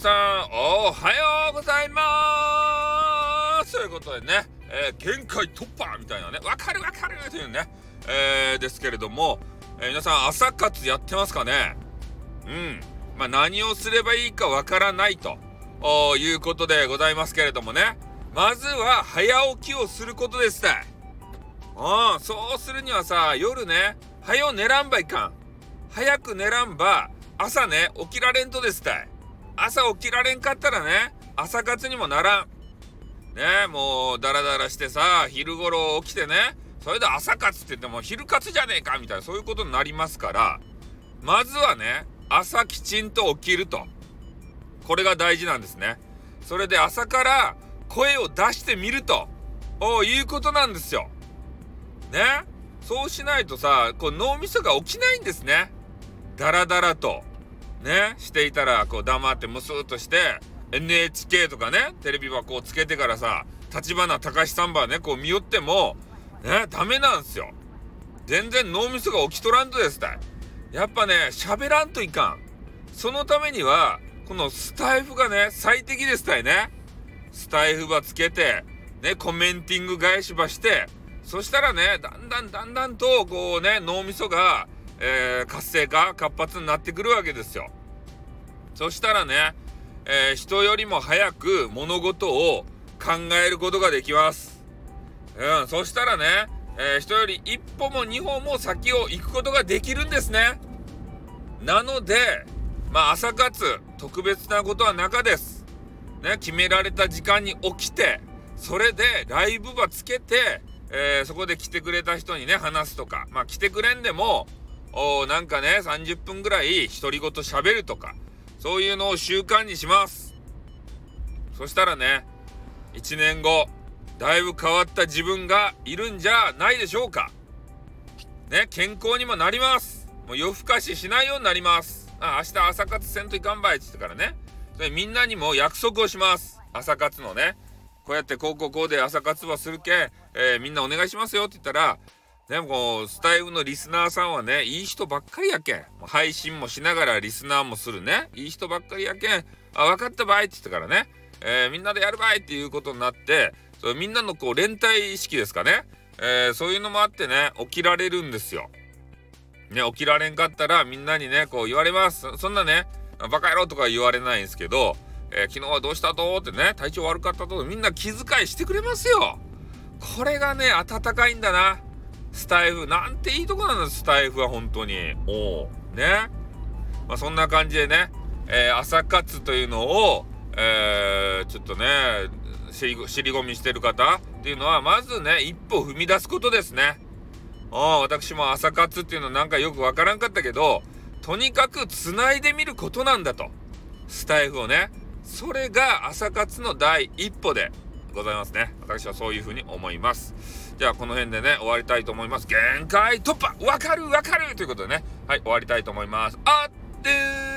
さん、おはようございますということでね、えー、限界突破みたいなね、わかるわかるというね、えー、ですけれども、えー、皆さん朝活やってますかね？うん。まあ、何をすればいいかわからないということでございますけれどもね、まずは早起きをすることですたい。うん、そうするにはさ、夜ね、早寝らんばいかん。早く寝らんば、朝ね、起きられんとですたい。朝起きられんかったらね、朝活にもならん。ねもうダラダラしてさ、昼頃起きてね、それで朝活って言っても昼活じゃねえかみたいなそういうことになりますから、まずはね、朝きちんと起きると。これが大事なんですね。それで朝から声を出してみるということなんですよ。ねそうしないとさ、こう脳みそが起きないんですね。ダラダラと。ねしていたら、こう黙ってムスーっとして、NHK とかね、テレビはこうつけてからさ、立花隆さんばね、こう見よっても、ね、ダメなんすよ。全然脳みそが起きとらんとですたい。やっぱね、喋らんといかん。そのためには、このスタイフがね、最適ですたいね。スタイフばつけて、ね、コメンティング返しばして、そしたらね、だんだんだんだんと、こうね、脳みそが、えー、活性化、活発になってくるわけですよ。そしたらね、えー、人よりも早く物事を考えることができます。うん、そしたらね、えー、人より一歩も二歩も先を行くことができるんですね。なので、まあ朝活、特別なことは中です。ね、決められた時間に起きて、それでライブばつけて、えー、そこで来てくれた人にね、話すとか、まあ来てくれんでも、おなんかね、30分ぐらい独り言喋るとか、そういうのを習慣にします。そしたらね、1年後、だいぶ変わった自分がいるんじゃないでしょうか。ね、健康にもなります。もう夜更かししないようになります。あ明日朝活せんといかんばいって言ってからね。でみんなにも約束をします。朝活のね。こうやってこうこうこうで朝活はするけ、えー、みんなお願いしますよって言ったら、でもこうスタイフのリスナーさんはね、いい人ばっかりやけん。配信もしながらリスナーもするね。いい人ばっかりやけん。あ、分かったばいって言ってからね、えー、みんなでやるばいっていうことになって、それみんなのこう連帯意識ですかね。えー、そういうのもあってね、起きられるんですよ。ね、起きられんかったらみんなにね、こう言われます。そんなね、バカ野郎とか言われないんですけど、えー、昨日はどうしたとってね、体調悪かったとみんな気遣いしてくれますよ。これがね、温かいんだな。スタイフ。なんていいとこなんだ、スタイフは本当に。おね。まあ、そんな感じでね、えー、朝活というのを、えー、ちょっとね、尻込みしてる方っていうのは、まずね、一歩踏み出すことですね。あ私も朝活っていうのなんかよくわからんかったけど、とにかく繋いでみることなんだと。スタイフをね。それが朝活の第一歩でございますね。私はそういうふうに思います。じゃあこの辺でね、終わりたいと思います。限界突破わかるわかるということでね、はい、終わりたいと思います。あってー